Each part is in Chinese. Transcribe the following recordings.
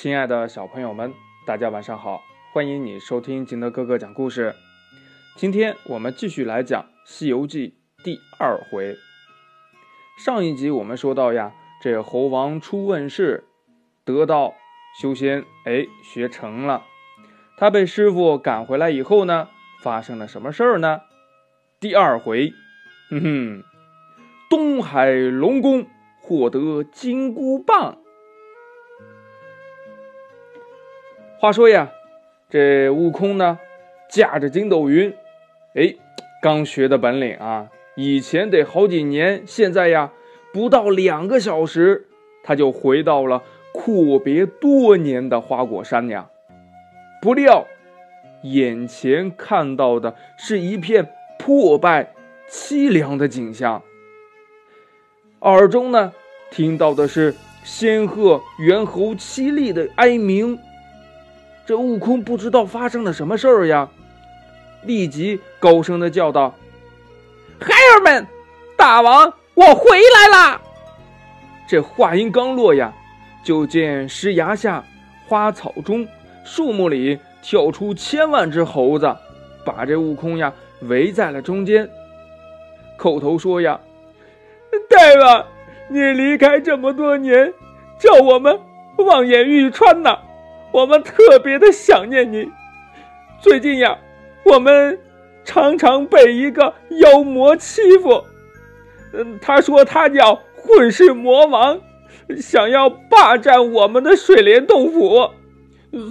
亲爱的小朋友们，大家晚上好！欢迎你收听金德哥哥讲故事。今天我们继续来讲《西游记》第二回。上一集我们说到呀，这猴王出问世，得道修仙，哎，学成了。他被师傅赶回来以后呢，发生了什么事儿呢？第二回，哼哼，东海龙宫获得金箍棒。话说呀，这悟空呢，驾着筋斗云，哎，刚学的本领啊，以前得好几年，现在呀，不到两个小时，他就回到了阔别多年的花果山呀。不料，眼前看到的是一片破败、凄凉的景象，耳中呢，听到的是仙鹤、猿猴凄厉的哀鸣。这悟空不知道发生了什么事儿呀，立即高声的叫道：“孩儿们，大王，我回来啦！”这话音刚落呀，就见石崖下、花草中、树木里跳出千万只猴子，把这悟空呀围在了中间，口头说呀：“大王，你离开这么多年，叫我们望眼欲穿呐。”我们特别的想念你。最近呀，我们常常被一个妖魔欺负。嗯，他说他叫混世魔王，想要霸占我们的水帘洞府。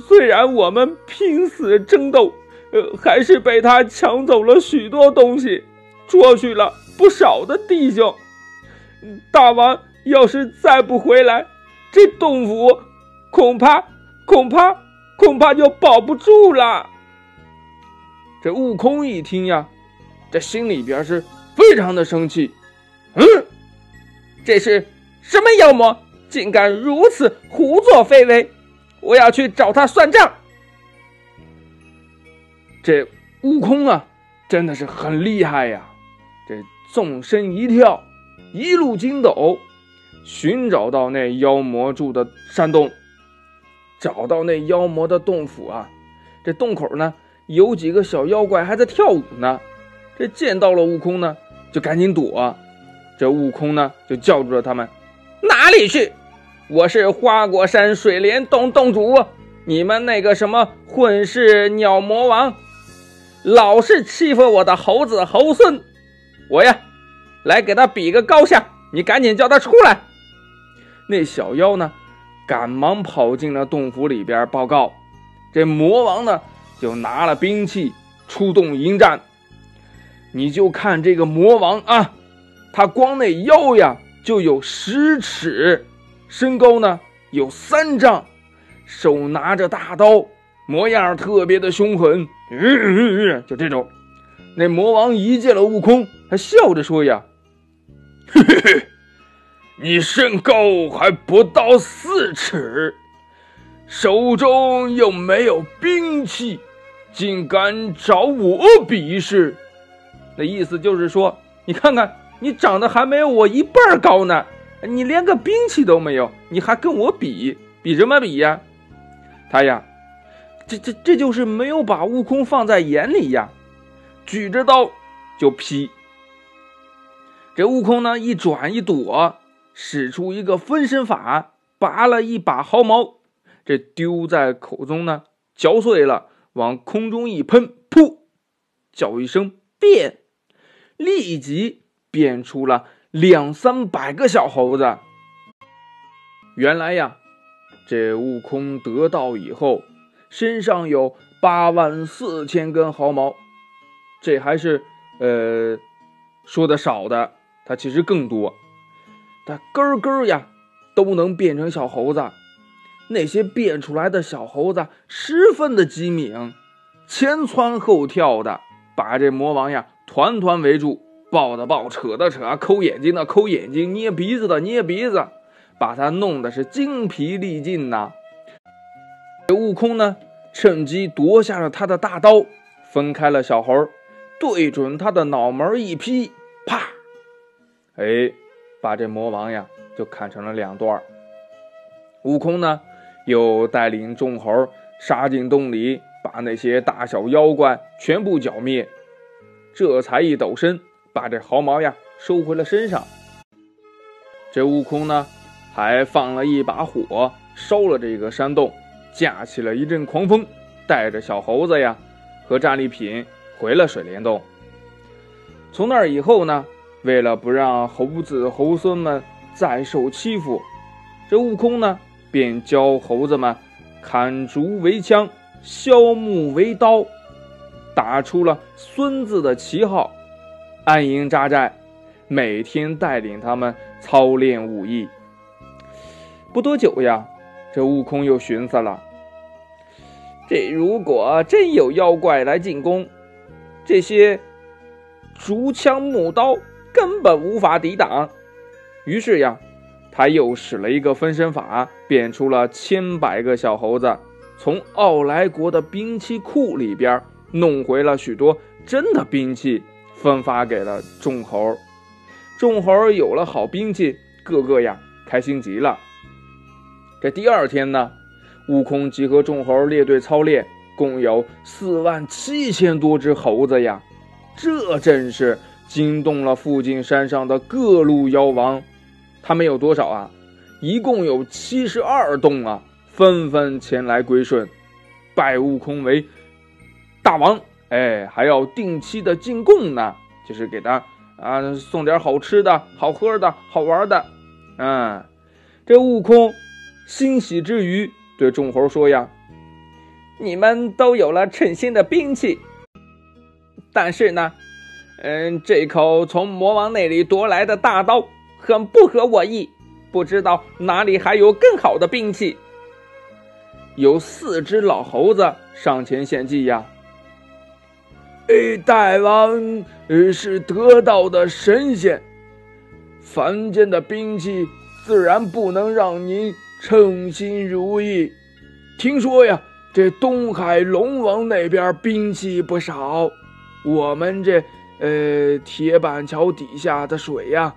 虽然我们拼死争斗，呃，还是被他抢走了许多东西，捉去了不少的弟兄。大王要是再不回来，这洞府恐怕……恐怕恐怕就保不住了。这悟空一听呀，这心里边是非常的生气。嗯，这是什么妖魔，竟敢如此胡作非为？我要去找他算账。这悟空啊，真的是很厉害呀！这纵身一跳，一路筋斗，寻找到那妖魔住的山洞。找到那妖魔的洞府啊，这洞口呢有几个小妖怪还在跳舞呢。这见到了悟空呢，就赶紧躲。这悟空呢就叫住了他们：“哪里去？我是花果山水帘洞洞主。你们那个什么混世鸟魔王，老是欺负我的猴子猴孙。我呀，来给他比个高下。你赶紧叫他出来。”那小妖呢？赶忙跑进了洞府里边报告，这魔王呢就拿了兵器出动迎战。你就看这个魔王啊，他光那腰呀就有十尺，身高呢有三丈，手拿着大刀，模样特别的凶狠。就这种，那魔王一见了悟空，还笑着说呀：“嘿嘿嘿。”你身高还不到四尺，手中又没有兵器，竟敢找我比试？那意思就是说，你看看，你长得还没有我一半高呢，你连个兵器都没有，你还跟我比？比什么比呀？他呀，这这这就是没有把悟空放在眼里呀，举着刀就劈。这悟空呢，一转一躲。使出一个分身法，拔了一把毫毛，这丢在口中呢，嚼碎了，往空中一喷，噗，叫一声变，立即变出了两三百个小猴子。原来呀，这悟空得道以后，身上有八万四千根毫毛，这还是呃说的少的，他其实更多。它根根呀，都能变成小猴子。那些变出来的小猴子十分的机敏，前窜后跳的，把这魔王呀团团围住，抱的抱，扯的扯，抠眼睛的抠眼睛，捏鼻子的捏鼻子，把他弄得是精疲力尽呐。这悟空呢，趁机夺下了他的大刀，分开了小猴，对准他的脑门一劈，啪！哎。把这魔王呀就砍成了两段悟空呢，又带领众猴杀进洞里，把那些大小妖怪全部剿灭，这才一抖身把这毫毛呀收回了身上。这悟空呢，还放了一把火，烧了这个山洞，架起了一阵狂风，带着小猴子呀和战利品回了水帘洞。从那以后呢，为了不让猴子猴孙们再受欺负，这悟空呢便教猴子们砍竹为枪，削木为刀，打出了“孙”子的旗号，安营扎寨，每天带领他们操练武艺。不多久呀，这悟空又寻思了：这如果真有妖怪来进攻，这些……竹枪木刀根本无法抵挡，于是呀，他又使了一个分身法，变出了千百个小猴子，从奥来国的兵器库里边弄回了许多真的兵器，分发给了众猴。众猴有了好兵器，个个呀开心极了。这第二天呢，悟空集合众猴列队操练，共有四万七千多只猴子呀。这真是惊动了附近山上的各路妖王，他们有多少啊？一共有七十二洞啊，纷纷前来归顺，拜悟空为大王。哎，还要定期的进贡呢，就是给他啊送点好吃的、好喝的、好玩的。嗯，这悟空欣喜之余，对众猴说呀：“你们都有了称心的兵器。”但是呢，嗯，这口从魔王那里夺来的大刀很不合我意，不知道哪里还有更好的兵器。有四只老猴子上前献计呀！哎，大王是得道的神仙，凡间的兵器自然不能让您称心如意。听说呀，这东海龙王那边兵器不少。我们这，呃，铁板桥底下的水呀，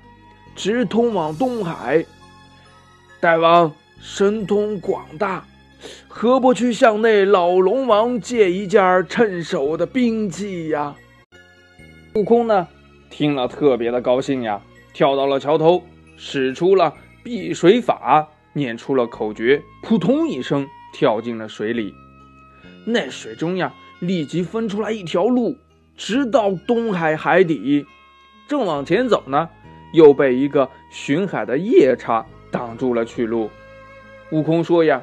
直通往东海。大王神通广大，何不去向那老龙王借一件趁手的兵器呀？悟空呢，听了特别的高兴呀，跳到了桥头，使出了避水法，念出了口诀，扑通一声跳进了水里。那水中呀，立即分出来一条路。直到东海海底，正往前走呢，又被一个巡海的夜叉挡住了去路。悟空说：“呀，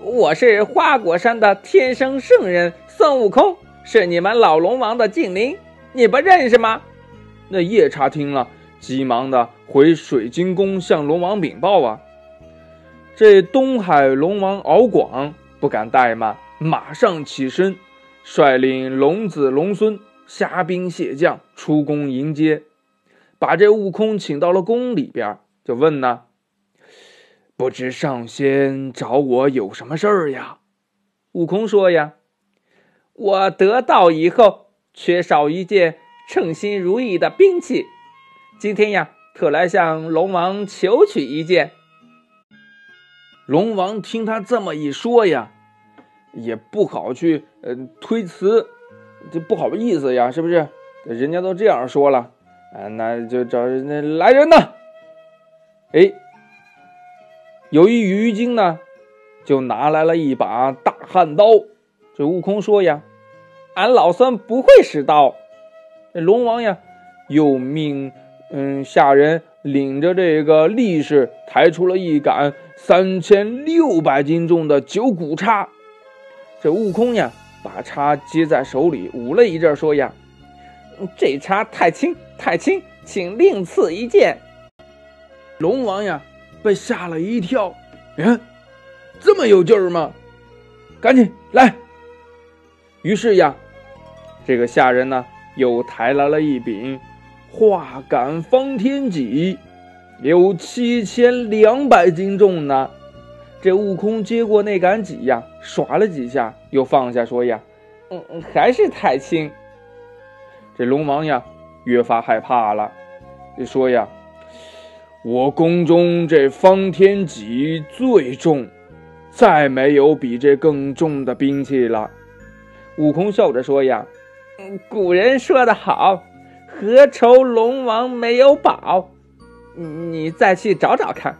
我是花果山的天生圣人孙悟空，是你们老龙王的近邻，你不认识吗？”那夜叉听了，急忙的回水晶宫向龙王禀报啊。这东海龙王敖广不敢怠慢，马上起身。率领龙子龙孙虾兵蟹将出宫迎接，把这悟空请到了宫里边，就问呢：“不知上仙找我有什么事儿呀？”悟空说：“呀，我得道以后缺少一件称心如意的兵器，今天呀，特来向龙王求取一件。”龙王听他这么一说呀。也不好去，呃，推辞，这不好意思呀，是不是？人家都这样说了，啊，那就找人家来人呐。哎，有一鱼精呢，就拿来了一把大汉刀。这悟空说呀：“俺老孙不会使刀。”这龙王呀，又命嗯下人领着这个力士抬出了一杆三千六百斤重的九股叉。这悟空呀，把叉接在手里，捂了一阵，说呀：“这叉太轻，太轻，请另赐一件。”龙王呀，被吓了一跳，嗯，这么有劲儿吗？赶紧来！于是呀，这个下人呢，又抬来了一柄化杆方天戟，有七千两百斤重呢。这悟空接过那杆戟呀，耍了几下，又放下，说呀：“嗯，还是太轻。”这龙王呀，越发害怕了，就说呀：“我宫中这方天戟最重，再没有比这更重的兵器了。悟空笑着说：“呀，嗯古人说得好，何愁龙王没有宝？你再去找找看。”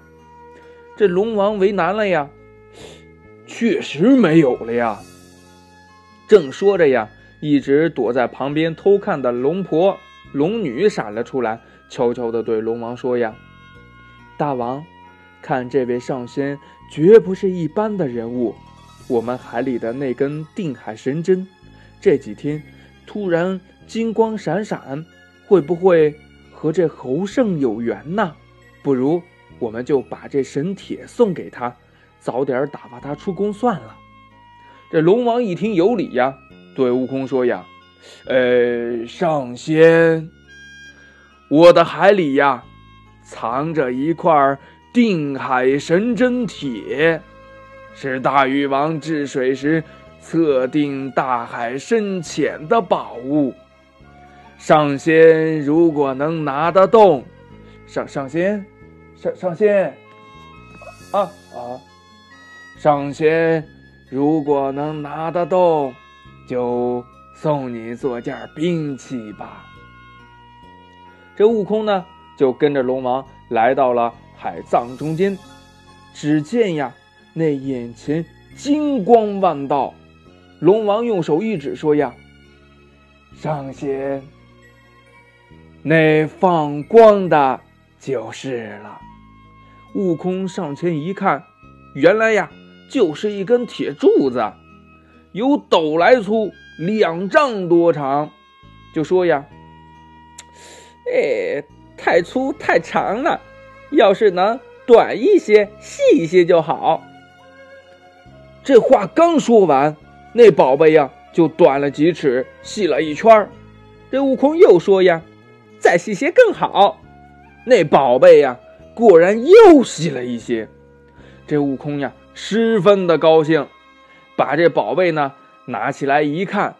这龙王为难了呀，确实没有了呀。正说着呀，一直躲在旁边偷看的龙婆、龙女闪了出来，悄悄地对龙王说：“呀，大王，看这位上仙绝不是一般的人物。我们海里的那根定海神针，这几天突然金光闪闪，会不会和这猴胜有缘呢？不如我们就把这神铁送给他，早点打发他出宫算了。”这龙王一听有理呀，对悟空说：“呀，呃，上仙，我的海里呀，藏着一块定海神针铁，是大禹王治水时测定大海深浅的宝物。上仙如果能拿得动，上上仙，上上仙，啊啊，上仙。”如果能拿得动，就送你做件兵器吧。这悟空呢，就跟着龙王来到了海藏中间。只见呀，那眼前金光万道。龙王用手一指，说：“呀，上仙，那放光的就是了。”悟空上前一看，原来呀。就是一根铁柱子，有斗来粗，两丈多长。就说呀，哎，太粗太长了，要是能短一些、细一些就好。这话刚说完，那宝贝呀就短了几尺，细了一圈这悟空又说呀，再细些更好。那宝贝呀，果然又细了一些。这悟空呀。十分的高兴，把这宝贝呢拿起来一看，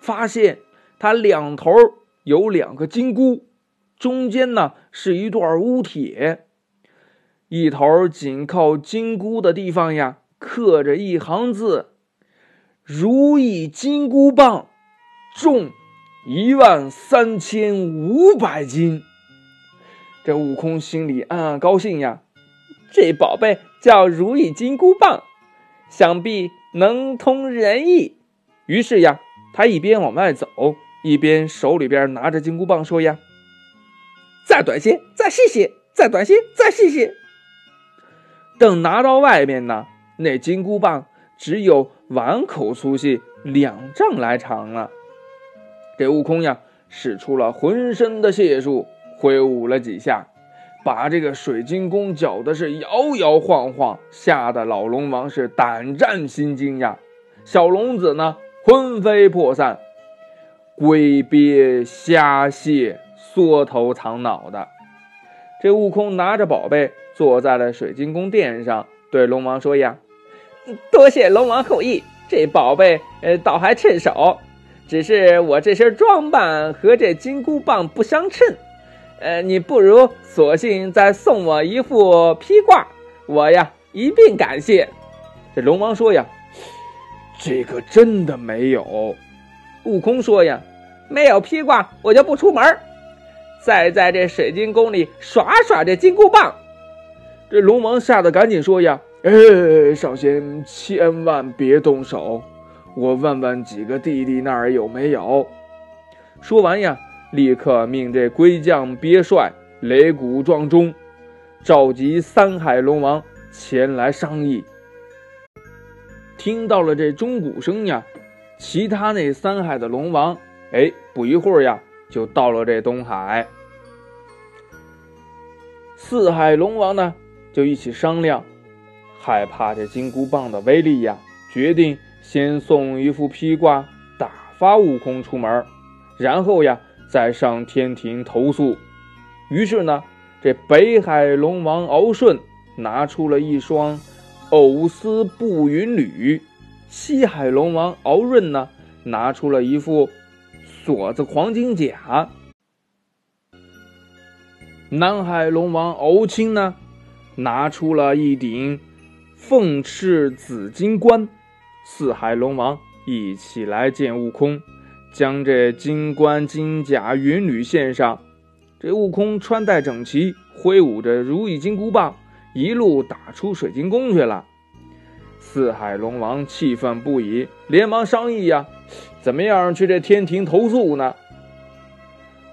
发现它两头有两个金箍，中间呢是一段乌铁，一头紧靠金箍的地方呀刻着一行字：“如意金箍棒，重一万三千五百斤。”这悟空心里暗暗高兴呀。这宝贝叫如意金箍棒，想必能通人意。于是呀，他一边往外走，一边手里边拿着金箍棒说：“呀，再短些，再细些，再短些，再细些。”等拿到外面呢，那金箍棒只有碗口粗细，两丈来长了。这悟空呀，使出了浑身的解数，挥舞了几下。把这个水晶宫搅的是摇摇晃晃，吓得老龙王是胆战心惊呀。小龙子呢，魂飞魄散，龟鳖虾蟹缩头藏脑的。这悟空拿着宝贝坐在了水晶宫殿上，对龙王说：“呀，多谢龙王厚意，这宝贝呃倒还趁手，只是我这身装扮和这金箍棒不相称。”呃，你不如索性再送我一副披挂，我呀一并感谢。这龙王说呀，这个真的没有。悟空说呀，没有披挂，我就不出门，再在这水晶宫里耍耍这金箍棒。这龙王吓得赶紧说呀，哎，上仙千万别动手，我问问几个弟弟那儿有没有。说完呀。立刻命这龟将鳖帅擂鼓撞钟，召集三海龙王前来商议。听到了这钟鼓声呀，其他那三海的龙王，哎，不一会儿呀，就到了这东海。四海龙王呢，就一起商量，害怕这金箍棒的威力呀，决定先送一副披挂打发悟空出门，然后呀。再上天庭投诉，于是呢，这北海龙王敖顺拿出了一双藕丝步云履，西海龙王敖润呢拿出了一副锁子黄金甲，南海龙王敖青呢拿出了一顶凤翅紫金冠。四海龙王一起来见悟空，将这金冠、金甲、云履献上。这悟空穿戴整齐，挥舞着如意金箍棒，一路打出水晶宫去了。四海龙王气愤不已，连忙商议呀，怎么样去这天庭投诉呢？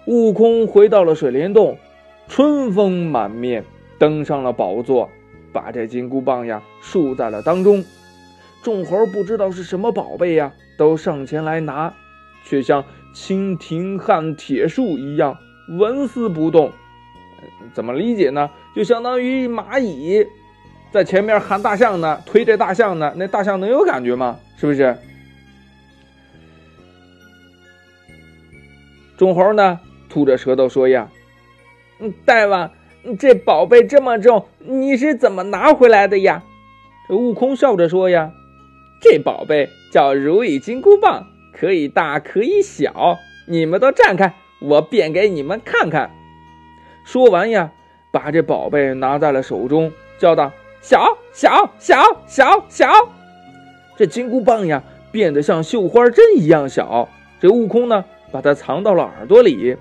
悟空回到了水帘洞，春风满面，登上了宝座，把这金箍棒呀竖在了当中。众猴不知道是什么宝贝呀，都上前来拿，却像蜻蜓撼铁树一样纹丝不动。怎么理解呢？就相当于蚂蚁在前面喊大象呢，推着大象呢，那大象能有感觉吗？是不是？众猴呢，吐着舌头说呀：“嗯，大王，这宝贝这么重，你是怎么拿回来的呀？”这悟空笑着说呀。这宝贝叫如意金箍棒，可以大可以小，你们都站开，我变给你们看看。说完呀，把这宝贝拿在了手中，叫道：“小小小小小！”这金箍棒呀，变得像绣花针一样小。这悟空呢，把它藏到了耳朵里。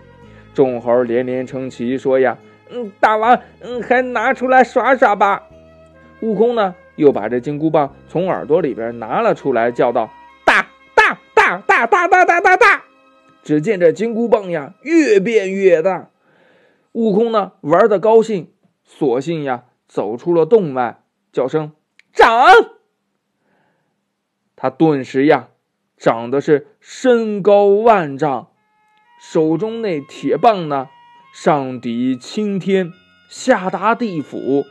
众猴连连称奇，说呀：“嗯，大王，嗯，还拿出来耍耍吧。”悟空呢？又把这金箍棒从耳朵里边拿了出来，叫道：“大大大大大大，只见这金箍棒呀，越变越大。悟空呢，玩的高兴，索性呀，走出了洞外，叫声长。他顿时呀，长得是身高万丈，手中那铁棒呢，上抵青天，下达地府。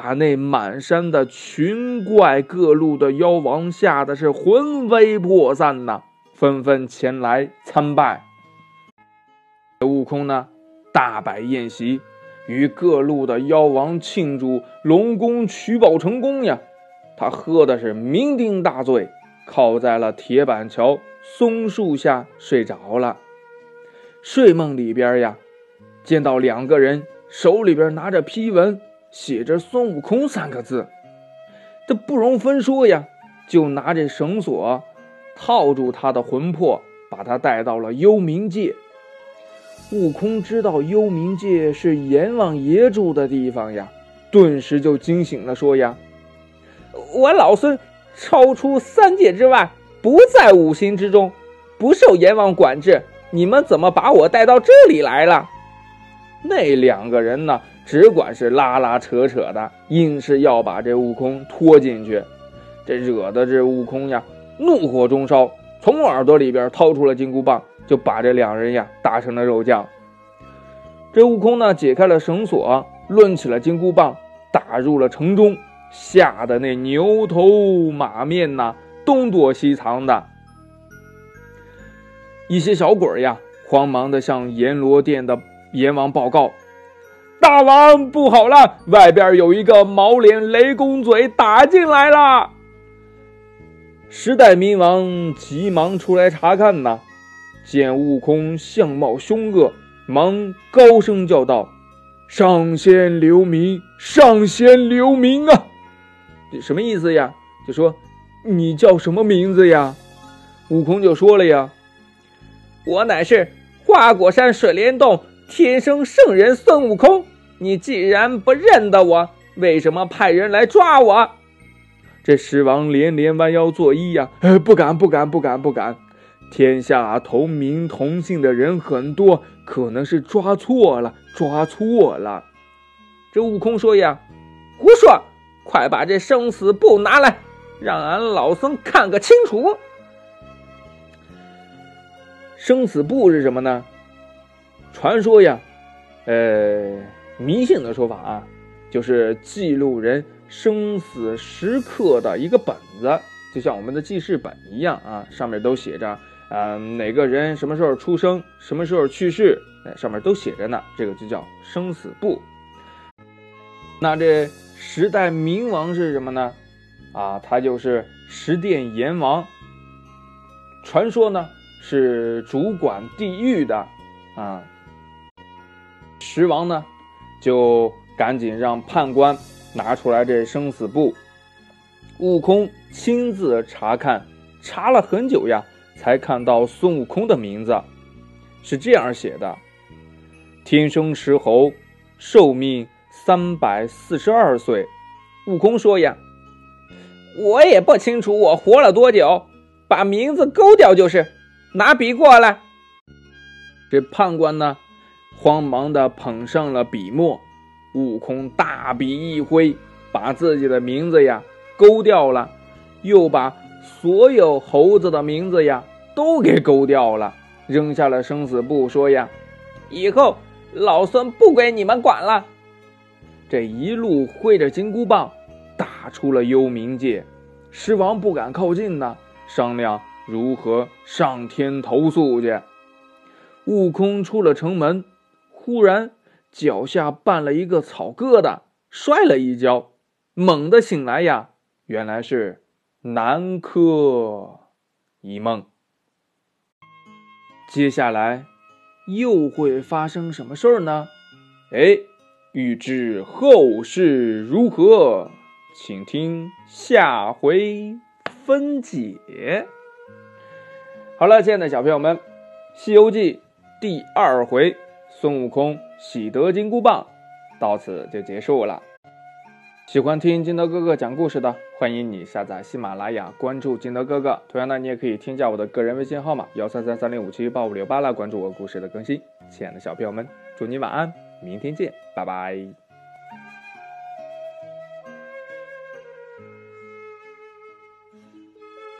把那满山的群怪各路的妖王吓得是魂飞魄散呐，纷纷前来参拜。悟空呢，大摆宴席，与各路的妖王庆祝龙宫取宝成功呀。他喝的是酩酊大醉，靠在了铁板桥松树下睡着了。睡梦里边呀，见到两个人手里边拿着批文。写着“孙悟空”三个字，这不容分说呀，就拿这绳索套住他的魂魄，把他带到了幽冥界。悟空知道幽冥界是阎王爷住的地方呀，顿时就惊醒了，说呀：“我老孙超出三界之外，不在五行之中，不受阎王管制，你们怎么把我带到这里来了？”那两个人呢？只管是拉拉扯扯的，硬是要把这悟空拖进去，这惹得这悟空呀怒火中烧，从耳朵里边掏出了金箍棒，就把这两人呀打成了肉酱。这悟空呢解开了绳索，抡起了金箍棒，打入了城中，吓得那牛头马面呐东躲西藏的。一些小鬼呀慌忙的向阎罗殿的阎王报告。大王不好了，外边有一个毛脸雷公嘴打进来了。十代冥王急忙出来查看呐，见悟空相貌凶恶，忙高声叫道：“上仙留名，上仙留名啊！”什么意思呀？就说你叫什么名字呀？悟空就说了呀：“我乃是花果山水帘洞。”天生圣人孙悟空，你既然不认得我，为什么派人来抓我？这狮王连连弯腰作揖呀，呃不敢，不敢，不敢，不敢。天下同名同姓的人很多，可能是抓错了，抓错了。这悟空说呀，胡说！快把这生死簿拿来，让俺老孙看个清楚。生死簿是什么呢？传说呀，呃，迷信的说法啊，就是记录人生死时刻的一个本子，就像我们的记事本一样啊，上面都写着，呃，哪个人什么时候出生，什么时候去世，哎，上面都写着呢，这个就叫生死簿。那这十代冥王是什么呢？啊，他就是十殿阎王。传说呢，是主管地狱的啊。十王呢，就赶紧让判官拿出来这生死簿，悟空亲自查看，查了很久呀，才看到孙悟空的名字，是这样写的：天生石猴，寿命三百四十二岁。悟空说呀：“我也不清楚我活了多久，把名字勾掉就是。拿笔过来。”这判官呢，慌忙的捧上了笔墨。悟空大笔一挥，把自己的名字呀勾掉了，又把所有猴子的名字呀都给勾掉了，扔下了生死簿，说呀：“以后老孙不归你们管了。”这一路挥着金箍棒，打出了幽冥界。狮王不敢靠近呢，商量如何上天投诉去。悟空出了城门，忽然。脚下绊了一个草疙瘩，摔了一跤，猛地醒来呀，原来是南柯一梦。接下来又会发生什么事儿呢？哎，欲知后事如何，请听下回分解。好了，亲爱的小朋友们，《西游记》第二回，孙悟空。喜得金箍棒，到此就结束了。喜欢听金德哥哥讲故事的，欢迎你下载喜马拉雅，关注金德哥哥。同样呢，你也可以添加我的个人微信号码幺三三三零五七八五六八来关注我故事的更新。亲爱的小朋友们，祝你晚安，明天见，拜拜。